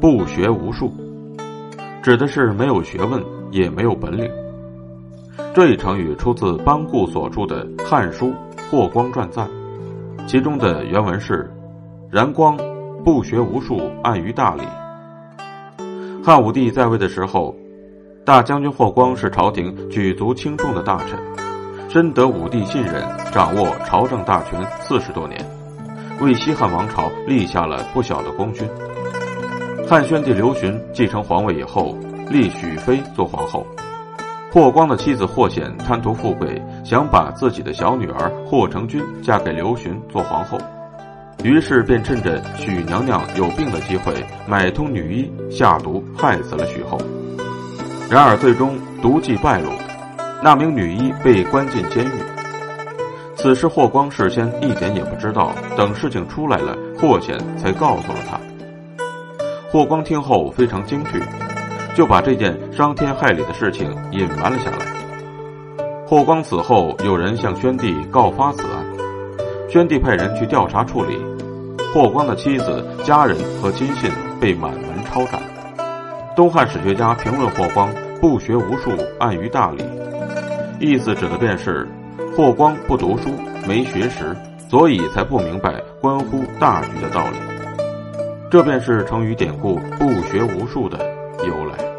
不学无术，指的是没有学问，也没有本领。这一成语出自班固所著的《汉书·霍光传赞》，其中的原文是：“然光不学无术，暗于大理。”汉武帝在位的时候，大将军霍光是朝廷举足轻重的大臣，深得武帝信任，掌握朝政大权四十多年，为西汉王朝立下了不小的功勋。汉宣帝刘询继承皇位以后，立许妃做皇后。霍光的妻子霍显贪图富贵，想把自己的小女儿霍成君嫁给刘询做皇后，于是便趁着许娘娘有病的机会，买通女医下毒害死了许后。然而最终毒计败露，那名女医被关进监狱。此事霍光事先一点也不知道，等事情出来了，霍显才告诉了他。霍光听后非常惊惧。就把这件伤天害理的事情隐瞒了下来。霍光死后，有人向宣帝告发此案，宣帝派人去调查处理。霍光的妻子、家人和亲信被满门抄斩。东汉史学家评论霍光不学无术，暗于大理，意思指的便是霍光不读书，没学识，所以才不明白关乎大局的道理。这便是成语典故“不学无术”的由来。